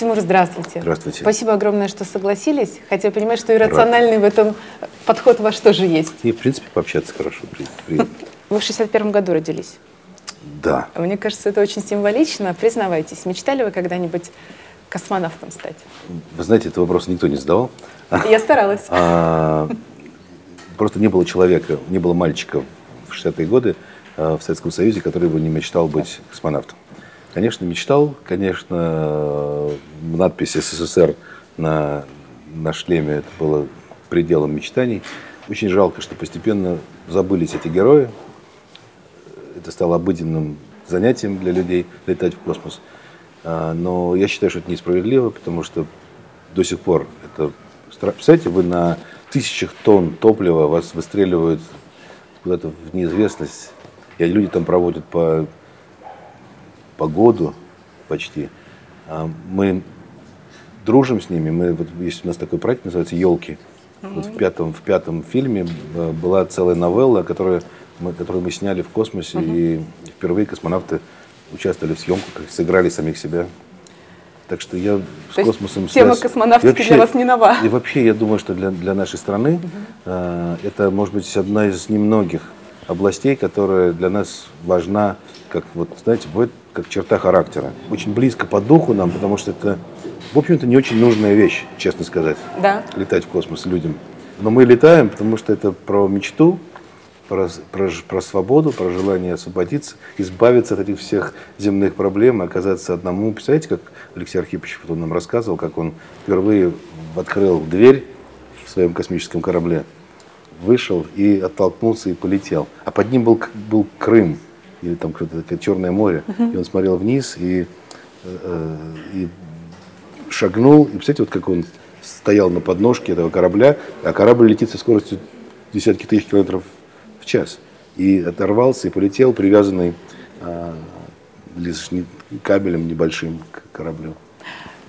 Тимур, здравствуйте. Здравствуйте. Спасибо огромное, что согласились. Хотя понимать, что иррациональный Рад. в этом подход ваш тоже есть. И, в принципе, пообщаться хорошо. Приятно. Вы в 61 году родились? Да. Мне кажется, это очень символично. Признавайтесь, мечтали вы когда-нибудь космонавтом стать? Вы знаете, этот вопрос никто не задавал. Я старалась. А, просто не было человека, не было мальчика в 60-е годы а, в Советском Союзе, который бы не мечтал быть космонавтом. Конечно, мечтал. Конечно, надпись СССР на, на шлеме это было пределом мечтаний. Очень жалко, что постепенно забылись эти герои. Это стало обыденным занятием для людей летать в космос. А, но я считаю, что это несправедливо, потому что до сих пор это... Представляете, вы на тысячах тонн топлива вас выстреливают куда-то в неизвестность, и люди там проводят по по году почти. А мы дружим с ними. Мы, вот, есть у нас такой проект, называется «Елки». Mm-hmm. Вот в, пятом, в пятом фильме э, была целая новелла, которую мы, которую мы сняли в космосе, mm-hmm. и впервые космонавты участвовали в съемках, сыграли самих себя. Так что я с То космосом Тема связь... космонавтики вообще, для вас не нова. И вообще, я думаю, что для, для нашей страны угу. э, это, может быть, одна из немногих областей, которая для нас важна, как вот, знаете, будет как черта характера. Очень близко по духу нам, потому что это, в общем-то, не очень нужная вещь, честно сказать. Да. Летать в космос людям. Но мы летаем, потому что это про мечту, про, про, про свободу, про желание освободиться, избавиться от этих всех земных проблем, оказаться одному. Представляете, как Алексей Архипович вот он нам рассказывал, как он впервые открыл дверь в своем космическом корабле, вышел и оттолкнулся и полетел. А под ним был, был Крым или там какое-то Черное море, uh-huh. и он смотрел вниз и, э, и шагнул, и представляете, вот как он стоял на подножке этого корабля, а корабль летит со скоростью десятки тысяч километров в час. И оторвался и полетел, привязанный э, кабелем небольшим к кораблю.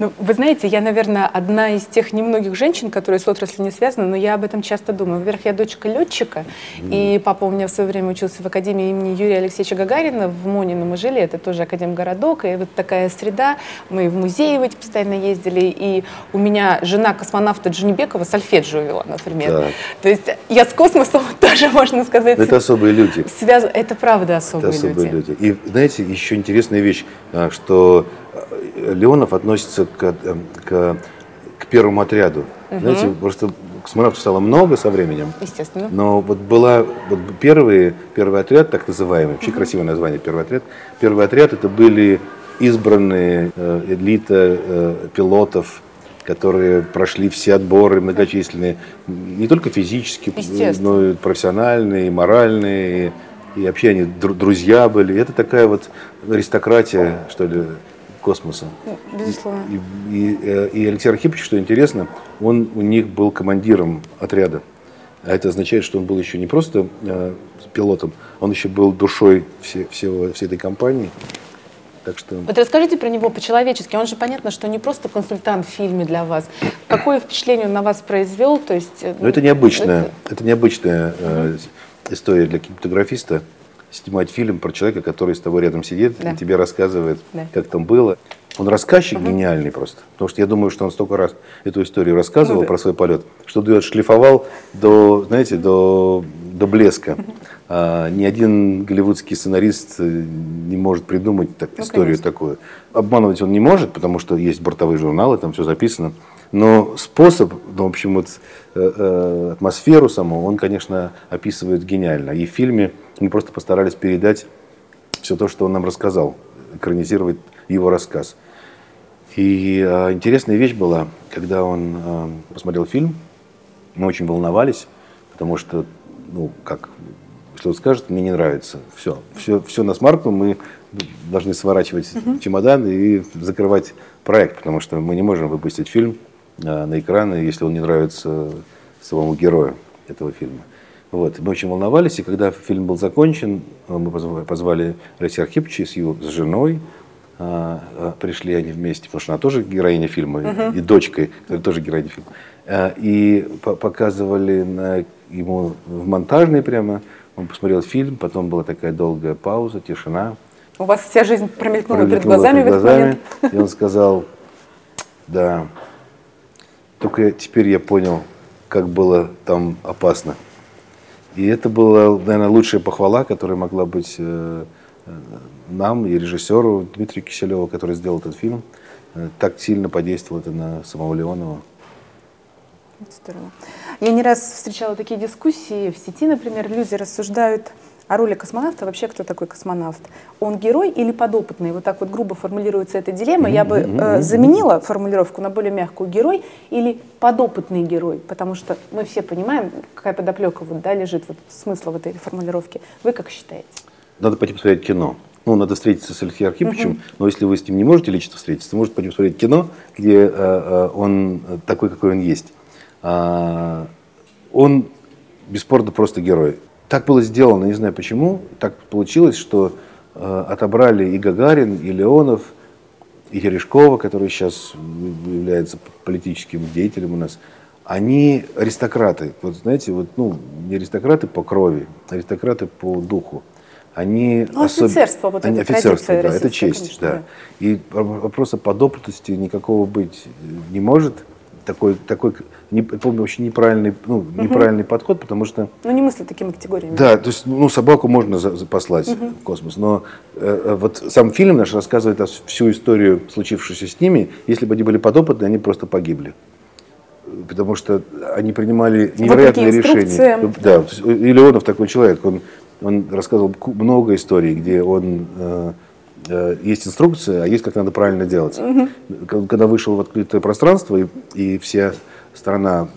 Ну, вы знаете, я, наверное, одна из тех немногих женщин, которые с отраслью не связаны, но я об этом часто думаю. Во-первых, я дочка летчика, mm. и папа у меня в свое время учился в Академии имени Юрия Алексеевича Гагарина в Монино мы жили, это тоже Академгородок, и вот такая среда, мы в музеи в эти постоянно ездили, и у меня жена космонавта Джунибекова сольфеджио вела, например. Так. То есть я с космосом тоже, можно сказать... Это особые люди. Связ... Это правда особые, это особые люди. люди. И знаете, еще интересная вещь, а, что Леонов относится к, э, к, к первому отряду. Угу. Знаете, просто космонавтов стало много со временем. Естественно. Но вот была вот первый, первый отряд, так называемый, вообще угу. красивое название, первый отряд. Первый отряд это были избранные э, элита э, пилотов, которые прошли все отборы многочисленные, не только физически, но и профессиональные, и моральные, и вообще они друзья были. Это такая вот аристократия, что ли, космоса. Безусловно. И, и, э, и Алексей Архипович, что интересно, он у них был командиром отряда. А это означает, что он был еще не просто э, пилотом, он еще был душой все, всего, всей этой компании. Так что... Вот расскажите про него по-человечески. Он же понятно, что не просто консультант в фильме для вас. Какое впечатление он на вас произвел? То есть, ну, это необычная, это... Это необычная э, история для кинематографиста снимать фильм про человека, который с тобой рядом сидит да. и тебе рассказывает, да. как там было. Он рассказчик угу. гениальный просто. Потому что я думаю, что он столько раз эту историю рассказывал ну, да. про свой полет, что дует шлифовал до, знаете, до, до блеска. А, ни один голливудский сценарист не может придумать так, ну, историю конечно. такую. Обманывать он не может, потому что есть бортовые журналы, там все записано. Но способ, ну, в общем, вот, э, э, атмосферу саму, он, конечно, описывает гениально. И в фильме мы просто постарались передать все то, что он нам рассказал, экранизировать его рассказ. И э, интересная вещь была, когда он э, посмотрел фильм, мы очень волновались, потому что, ну, как, что он скажет, мне не нравится. Все, все, все на смарку, мы должны сворачивать uh-huh. чемодан и закрывать проект, потому что мы не можем выпустить фильм э, на экраны, если он не нравится самому герою этого фильма. Вот. Мы очень волновались, и когда фильм был закончен, э, мы позвали Алексея Архиповича с его с женой, а, а, пришли они вместе, потому что она тоже героиня фильма, uh-huh. и дочкой, которая тоже героиня фильма. А, и показывали на, ему в монтажной прямо, он посмотрел фильм, потом была такая долгая пауза, тишина. У вас вся жизнь промелькнула, промелькнула перед глазами, перед глазами в этот момент. И он сказал, Да. Только теперь я понял, как было там опасно. И это была, наверное, лучшая похвала, которая могла быть э, э, нам и режиссеру Дмитрию Киселеву, который сделал этот фильм. Э, так сильно подействовало это на самого Леонова. Здорово. Я не раз встречала такие дискуссии в сети, например, люди рассуждают о роли космонавта. Вообще, кто такой космонавт? Он герой или подопытный? Вот так вот грубо формулируется эта дилемма. Я бы э, заменила формулировку на более мягкую. Герой или подопытный герой? Потому что мы все понимаем, какая подоплека вот, да, лежит, вот, смысл в этой формулировке. Вы как считаете? Надо пойти посмотреть кино. Ну, надо встретиться с Алексеем Архиповичем, угу. но если вы с ним не можете лично встретиться, то можете пойти посмотреть кино, где э, э, он такой, какой он есть. А, он бесспорно просто герой. Так было сделано, не знаю почему, так получилось, что э, отобрали и Гагарин, и Леонов, и Терешкова, который сейчас является политическим деятелем у нас, они аристократы. Вот знаете, вот, ну, не аристократы по крови, а аристократы по духу. Они ну, особ... офицерство, вот они, это офицерство, да, это честь, конечно, да. да. И вопроса подопытности никакого быть не может такой, такой не, помню, очень неправильный, ну, угу. неправильный подход, потому что... Ну, не мысли такими категориями. Да, то есть, ну, собаку можно за, за послать угу. в космос, но э, э, вот сам фильм наш рассказывает всю историю, случившуюся с ними. Если бы они были подопытны, они просто погибли. Потому что они принимали невероятные решения. Да, и Леонов такой человек, он, он рассказывал много историй, где он... Э, Э, есть инструкция, а есть как надо правильно делать. Угу. Когда вышел в открытое пространство, и, и вся страна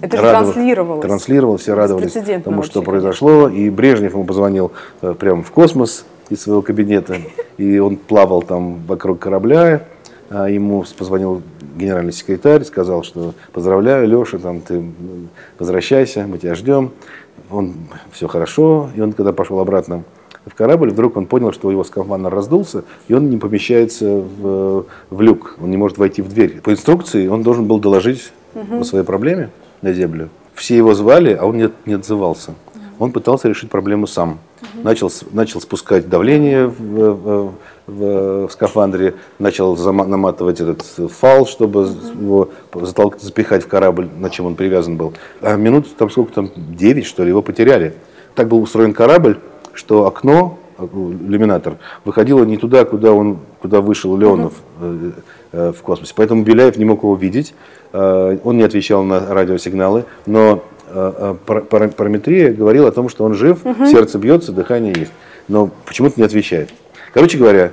это радовал, транслировалось. Транслировалось, все радовались тому, что произошло. И Брежнев ему позвонил э, прямо в космос из своего кабинета. И он плавал там вокруг корабля. А ему позвонил генеральный секретарь, сказал, что поздравляю, Леша, там ты возвращайся, мы тебя ждем. Он все хорошо. И он, когда пошел обратно в корабль, вдруг он понял, что его скафандр раздулся, и он не помещается в, в люк, он не может войти в дверь. По инструкции он должен был доложить угу. о своей проблеме на землю. Все его звали, а он не, не отзывался. Он пытался решить проблему сам. Угу. Начал, начал спускать давление в, в, в, в скафандре, начал наматывать этот фал, чтобы угу. его затолк, запихать в корабль, на чем он привязан был. А минут там сколько там, 9 что ли, его потеряли. Так был устроен корабль, что окно, иллюминатор, выходило не туда, куда, он, куда вышел Леонов э, э, в космосе. Поэтому Беляев не мог его видеть, э, он не отвечал на радиосигналы, но параметрия говорила о том, что он жив, угу. сердце бьется, дыхание есть. Но почему-то не отвечает. Короче говоря,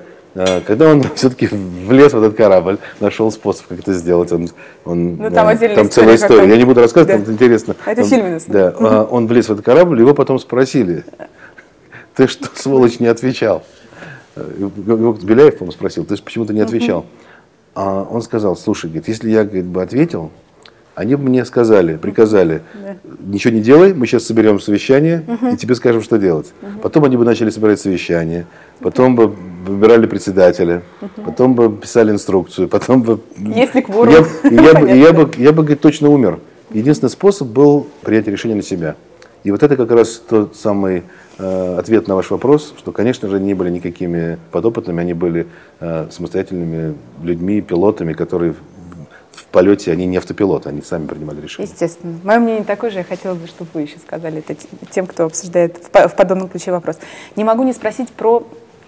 когда он все-таки влез в этот корабль, нашел способ, как это сделать, он, он ну, там, да, там целая история. Я не буду рассказывать, да. это интересно. Это фильм, Да, угу. он влез в этот корабль, его потом спросили, ты что, сволочь, не отвечал? Беляев, по-моему, спросил, ты почему-то не отвечал. А он сказал, слушай, говорит, если я говорит, бы ответил, они бы мне сказали, приказали, ничего не делай, мы сейчас соберем совещание и тебе скажем, что делать. Потом они бы начали собирать совещание, потом бы выбирали председателя, потом бы писали инструкцию, потом бы... Если кворум. Я, я, бы, я, бы, я бы, говорит, точно умер. Единственный способ был принять решение на себя. И вот это как раз тот самый Э, ответ на ваш вопрос, что, конечно же, не были никакими подопытными, они были э, самостоятельными людьми, пилотами, которые в полете, они не автопилоты, они сами принимали решения. Естественно. Мое мнение такое же, я хотела бы, чтобы вы еще сказали это тем, кто обсуждает в подобном ключе вопрос. Не могу не спросить про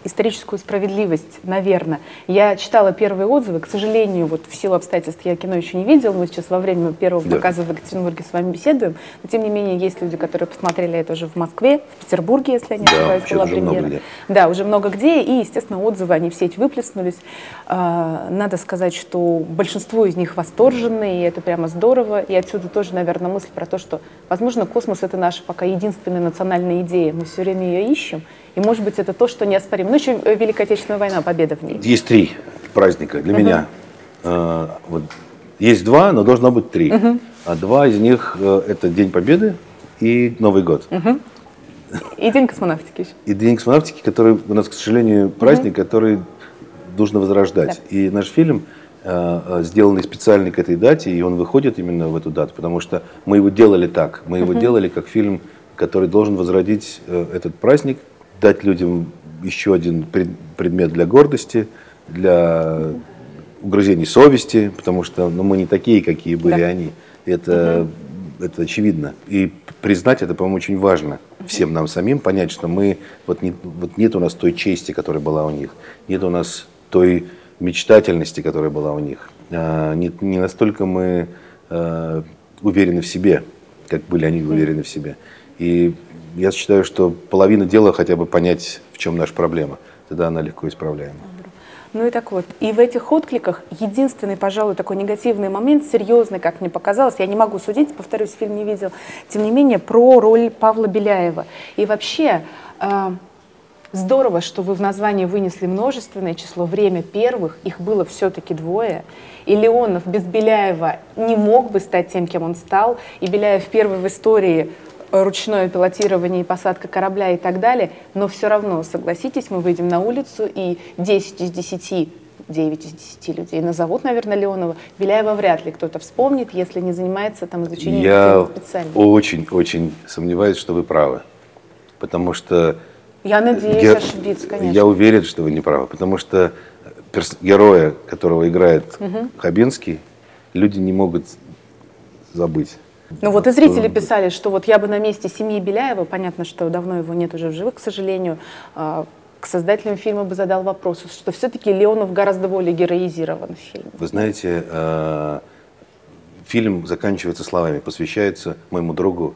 историческую справедливость, наверное. Я читала первые отзывы, к сожалению, вот в силу обстоятельств я кино еще не видела, мы сейчас во время первого да. показа в Екатеринбурге с вами беседуем, но тем не менее есть люди, которые посмотрели это уже в Москве, в Петербурге, если я не ошибаюсь, да, была премьера. Да, уже много где, и, естественно, отзывы, они в сеть выплеснулись. А, надо сказать, что большинство из них восторженные, и это прямо здорово, и отсюда тоже, наверное, мысль про то, что, возможно, космос — это наша пока единственная национальная идея, мы все время ее ищем, и, может быть, это то, что неоспоримо. Ну, еще э, Великая Отечественная война, победа в ней. Есть три праздника для меня. Э, вот, есть два, но должно быть три. А два из них э, это День Победы и Новый год. И День космонавтики еще. И День космонавтики, который у нас, к сожалению, праздник, который нужно возрождать. Да. И наш фильм э, сделанный специально к этой дате, и он выходит именно в эту дату, потому что мы его делали так. Мы его делали как фильм, который должен возродить э, этот праздник, дать людям еще один предмет для гордости, для угрызений совести, потому что ну, мы не такие, какие были да. они. Это, угу. это очевидно. И признать это, по-моему, очень важно всем нам самим, понять, что мы, вот, не, вот нет у нас той чести, которая была у них, нет у нас той мечтательности, которая была у них. А, не, не настолько мы а, уверены в себе, как были они уверены в себе. И я считаю, что половина дела хотя бы понять, в чем наша проблема. Тогда она легко исправляема. Ну и так вот, и в этих откликах единственный, пожалуй, такой негативный момент, серьезный, как мне показалось, я не могу судить, повторюсь, фильм не видел, тем не менее, про роль Павла Беляева. И вообще, э, здорово, что вы в названии вынесли множественное число, время первых, их было все-таки двое, и Леонов без Беляева не мог бы стать тем, кем он стал, и Беляев первый в истории ручное пилотирование и посадка корабля и так далее, но все равно, согласитесь, мы выйдем на улицу и 10 из 10 9 из 10 людей назовут, наверное, Леонова. Беляева вряд ли кто-то вспомнит, если не занимается там изучением Я очень-очень сомневаюсь, что вы правы. Потому что... Я надеюсь я, ошибиться, конечно. Я уверен, что вы не правы. Потому что героя, которого играет угу. Хабенский, люди не могут забыть. Ну вот и зрители писали, что вот я бы на месте семьи Беляева, понятно, что давно его нет уже в живых, к сожалению, а, к создателям фильма бы задал вопрос, что все-таки Леонов гораздо более героизирован в фильме. Вы знаете, а, фильм заканчивается словами, посвящается моему другу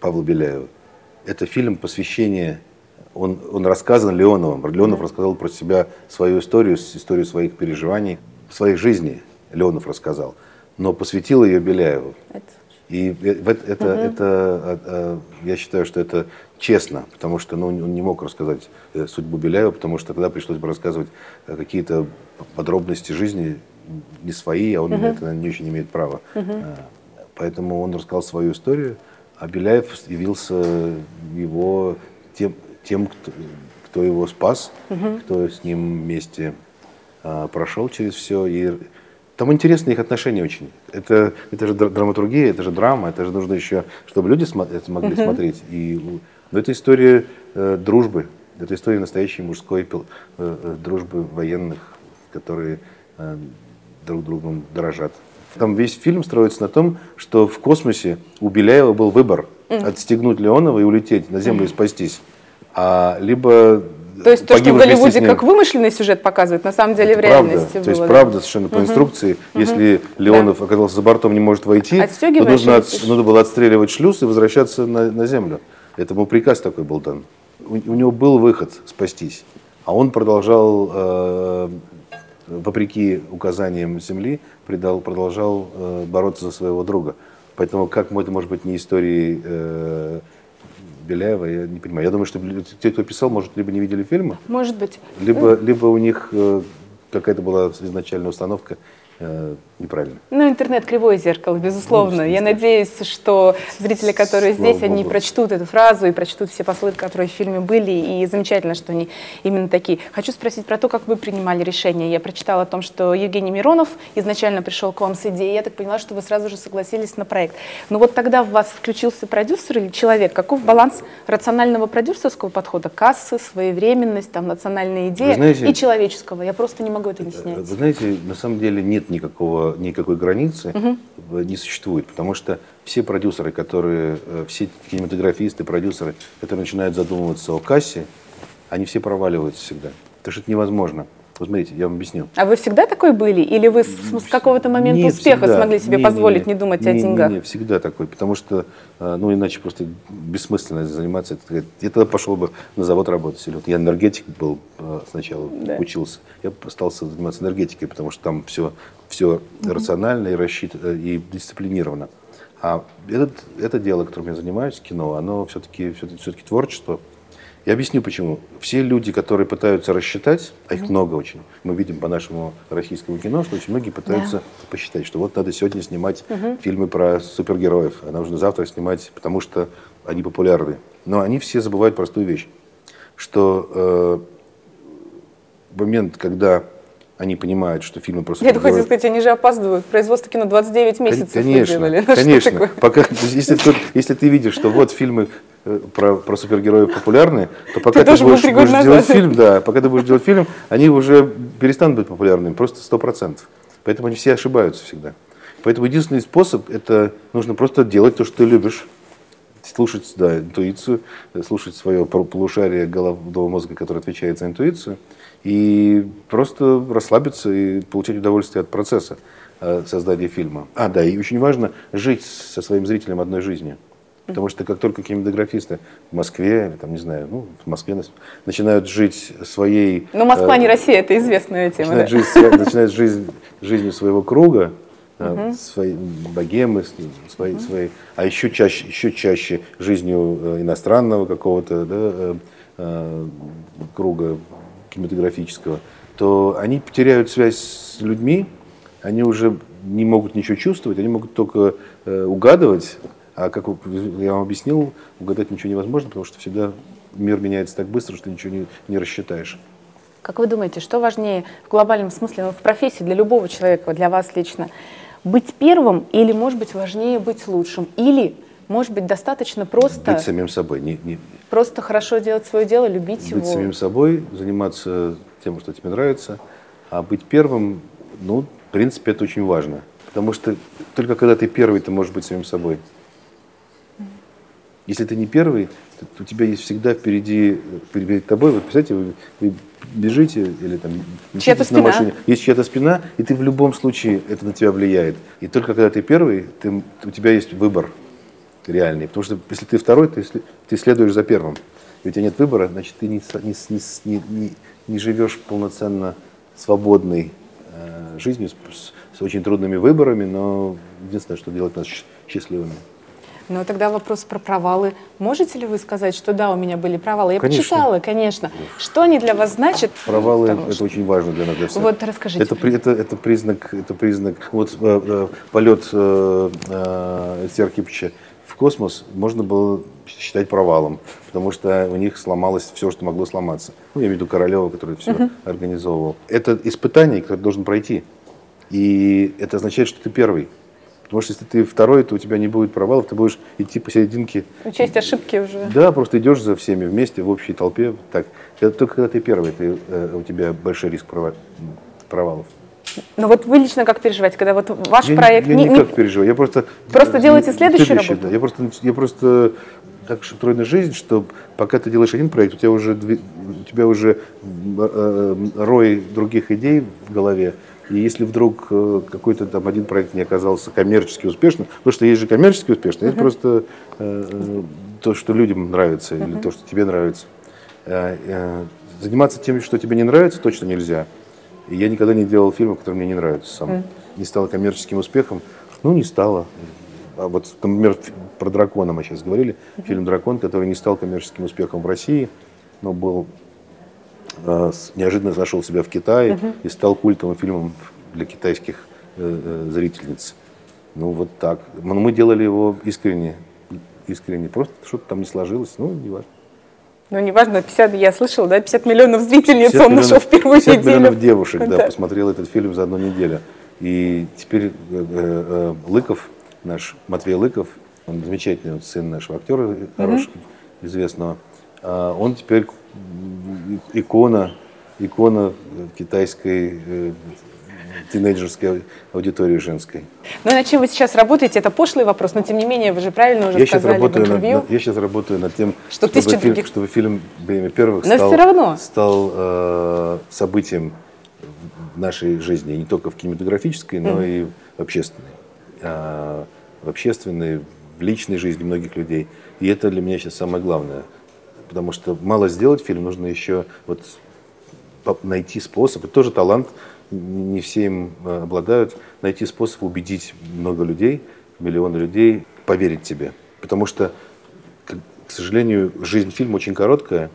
Павлу Беляеву. Это фильм посвящения, он, он рассказан Леоновым. Леонов да. рассказал про себя свою историю, историю своих переживаний, своей жизни Леонов рассказал но посвятил ее Беляеву. Это... И это, это, угу. это, а, а, я считаю, что это честно, потому что ну, он не мог рассказать э, судьбу Беляева, потому что тогда пришлось бы рассказывать э, какие-то подробности жизни не свои, а он угу. это не очень имеет права. Угу. Поэтому он рассказал свою историю, а Беляев явился его тем, тем кто, кто его спас, угу. кто с ним вместе прошел через все. И там интересные их отношения очень. Это, это же драматургия, это же драма, это же нужно еще, чтобы люди смо- это могли uh-huh. смотреть. И, но это история э, дружбы, это история настоящей мужской э, э, дружбы военных, которые э, друг другом дорожат. Там весь фильм строится на том, что в космосе у Беляева был выбор uh-huh. отстегнуть Леонова и улететь на Землю uh-huh. и спастись. А либо то есть то, что в Голливуде как вымышленный сюжет показывает, на самом деле это в правда. реальности То есть правда совершенно по угу. инструкции. Угу. Если Леонов да. оказался за бортом, не может войти, то нужно, от, нужно было отстреливать шлюз и возвращаться на, на землю. Этому приказ такой был дан. У, у него был выход спастись, а он продолжал, э, вопреки указаниям Земли, предал, продолжал э, бороться за своего друга. Поэтому как это может быть не историей э, Беляева, я не понимаю. Я думаю, что те, кто писал, может, либо не видели фильма. Может быть. Либо, либо у них э, какая-то была изначальная установка, э, неправильно. Ну, интернет кривое зеркало, безусловно. Ну, Я надеюсь, что зрители, которые Слава здесь, Богу. они прочтут эту фразу и прочтут все послы, которые в фильме были, и замечательно, что они именно такие. Хочу спросить про то, как вы принимали решение. Я прочитала о том, что Евгений Миронов изначально пришел к вам с идеей, я так поняла, что вы сразу же согласились на проект. Но вот тогда в вас включился продюсер или человек? Каков баланс рационального продюсерского подхода? Кассы, своевременность, там, национальная идея знаете, и человеческого? Я просто не могу это не снять. Вы знаете, на самом деле нет никакого никакой границы угу. не существует, потому что все продюсеры, которые, э, все кинематографисты, продюсеры, которые начинают задумываться о кассе, они все проваливаются всегда. Потому что это невозможно. Вот смотрите, я вам объясню. А вы всегда такой были? Или вы с, с какого-то момента нет, успеха всегда. смогли себе не, позволить не, не, не думать не, о деньгах? Нет, не, всегда такой, потому что, э, ну, иначе просто бессмысленно заниматься. Я тогда пошел бы на завод работать. Или вот я энергетик был э, сначала, да. учился. Я остался заниматься энергетикой, потому что там все, все угу. рационально и рассчитано, и дисциплинировано. А этот, это дело, которым я занимаюсь, кино, оно все-таки все, -таки, все -таки творчество, я объясню почему. Все люди, которые пытаются рассчитать, а их много очень, мы видим по нашему российскому кино, что очень многие пытаются да. посчитать, что вот надо сегодня снимать угу. фильмы про супергероев, а нужно завтра снимать, потому что они популярны. Но они все забывают простую вещь, что э, момент, когда они понимают, что фильмы просто... Я хотел сказать, они же опаздывают. Производство кино 29 месяцев Конечно, выделали. конечно. Пока, если, ты, если ты видишь, что вот фильмы э, про, про супергероев популярны, то пока ты, ты будешь, будешь делать фильм, да, пока ты будешь делать фильм, они уже перестанут быть популярными, просто сто процентов. Поэтому они все ошибаются всегда. Поэтому единственный способ – это нужно просто делать то, что ты любишь. Слушать да, интуицию, слушать свое полушарие головного мозга, которое отвечает за интуицию, и просто расслабиться и получать удовольствие от процесса э, создания фильма. А, да, и очень важно жить со своим зрителем одной жизнью. Потому что как только кинематографисты в Москве, там, не знаю, ну, в Москве начинают жить своей... Но Москва э, не Россия, это известная тема. Начинают, да? жить, начинают жизнь, жизнью своего круга, угу. своей богемы, своей, угу. своей, а еще чаще, еще чаще жизнью э, иностранного какого-то да, круга кинематографического, то они потеряют связь с людьми, они уже не могут ничего чувствовать, они могут только э, угадывать а как я вам объяснил, угадать ничего невозможно, потому что всегда мир меняется так быстро, что ничего не, не рассчитаешь. Как вы думаете, что важнее в глобальном смысле, ну, в профессии для любого человека, для вас лично, быть первым или, может быть, важнее быть лучшим? Или, может быть, достаточно просто... Быть самим собой. Не, не... Просто хорошо делать свое дело, любить быть его? Быть самим собой, заниматься тем, что тебе нравится. А быть первым, ну, в принципе, это очень важно. Потому что только когда ты первый, ты можешь быть самим собой. Если ты не первый, то у тебя есть всегда впереди, перед тобой, вот представьте, вы, вы бежите или там чья-то на машине, есть чья-то спина, и ты в любом случае это на тебя влияет. И только когда ты первый, ты, у тебя есть выбор реальный. Потому что если ты второй, ты, ты следуешь за первым. И у тебя нет выбора, значит, ты не, не, не, не, не живешь полноценно свободной э, жизнью, с, с очень трудными выборами, но единственное, что делает нас счастливыми. Но тогда вопрос про провалы. Можете ли вы сказать, что да, у меня были провалы? Я конечно. почитала, конечно. Что они для вас значат? Провалы Потому это что... очень важно для нас, для всех. Вот расскажите. Это, это, это признак, это признак. Вот э, э, полет э, э, в космос можно было считать провалом, потому что у них сломалось все, что могло сломаться. Ну, я имею в виду Королева, который все uh-huh. организовывал. Это испытание, которое должен пройти. И это означает, что ты первый. Потому что если ты второй, то у тебя не будет провалов, ты будешь идти посерединке. Учесть ошибки уже. Да, просто идешь за всеми вместе в общей толпе. Так, это только когда ты первый, ты, э, у тебя большой риск провалов. Но вот вы лично как переживаете, когда вот ваш я, проект... Я не, никак не переживаю, я просто... Просто делаете следующую следующий, работу? Да, я просто, я просто так устроена жизнь, что пока ты делаешь один проект, у тебя уже, у тебя уже э, э, рой других идей в голове, и если вдруг э, какой-то там один проект не оказался коммерчески успешным, потому что есть же коммерчески успешный, uh-huh. это просто э, то, что людям нравится uh-huh. или то, что тебе нравится. Э, э, заниматься тем, что тебе не нравится, точно нельзя. И я никогда не делал фильмы, которые мне не нравятся сам. Uh-huh. Не стало коммерческим успехом. Ну, не стало. А вот, например, про дракона мы сейчас говорили. Uh-huh. Фильм «Дракон», который не стал коммерческим успехом в России, но был Э, неожиданно нашел себя в Китае угу. и стал культовым фильмом для китайских э, э, зрительниц. Ну вот так. Но мы делали его искренне, искренне. Просто что-то там не сложилось, ну не важно. Ну, неважно, 50, я слышала, да, 50 миллионов зрительниц 50 он миллионов, нашел в первую 50 неделю. 50 миллионов девушек, да, да, посмотрел этот фильм за одну неделю. И теперь э, э, Лыков, наш Матвей Лыков, он замечательный вот, сын нашего актера, хорошего, угу. известного, а он теперь икона, икона китайской э, тинейджерской аудитории женской. Ну, над чем вы сейчас работаете, это пошлый вопрос, но тем не менее, вы же правильно уже я сказали сейчас работаю в интервью. Над, я сейчас работаю над тем, что чтобы, фильм, других... чтобы фильм «Время первых» но стал, все равно. стал э, событием в нашей жизни, не только в кинематографической, но mm. и в общественной. А, в общественной, в личной жизни многих людей. И это для меня сейчас самое главное – потому что мало сделать фильм, нужно еще вот найти способ, это тоже талант, не все им э, обладают, найти способ убедить много людей, миллионы людей поверить тебе. Потому что, к сожалению, жизнь фильма очень короткая,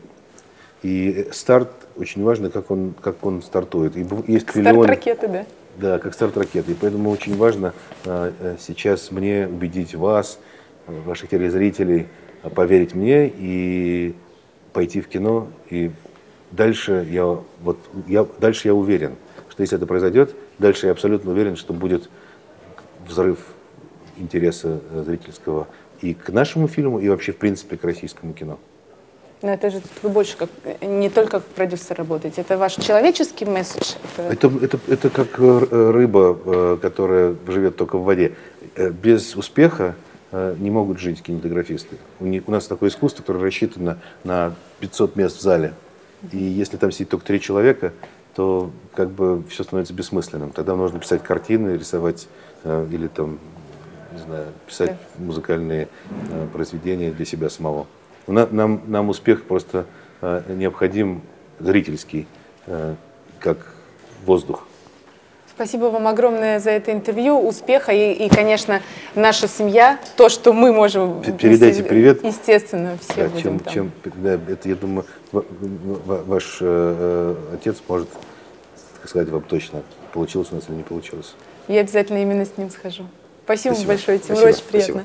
и старт очень важно, как он, как он стартует. И есть как миллион... старт ракеты, да? Да, как старт ракеты. И поэтому очень важно а, э, сейчас мне убедить вас, ваших телезрителей, поверить мне и пойти в кино. И дальше я, вот, я, дальше я уверен, что если это произойдет, дальше я абсолютно уверен, что будет взрыв интереса э, зрительского и к нашему фильму, и вообще, в принципе, к российскому кино. Но это же вы больше как не только как продюсер работаете, это ваш человеческий месседж. Это, это, это как рыба, которая живет только в воде. Без успеха не могут жить кинематографисты. У, них, у нас такое искусство, которое рассчитано на 500 мест в зале. И если там сидит только три человека, то как бы все становится бессмысленным. Тогда нужно писать картины, рисовать э, или там, не знаю, писать музыкальные э, произведения для себя самого. Нам, нам успех просто э, необходим зрительский, как воздух. Спасибо вам огромное за это интервью, успеха и, и конечно, наша семья, то, что мы можем... Передайте привет. Естественно, все да, будем чем, там. Чем, да, это, я думаю, ваш э, отец может сказать вам точно, получилось у нас или не получилось. Я обязательно именно с ним схожу. Спасибо, Спасибо. большое, Тимур, очень приятно. Спасибо.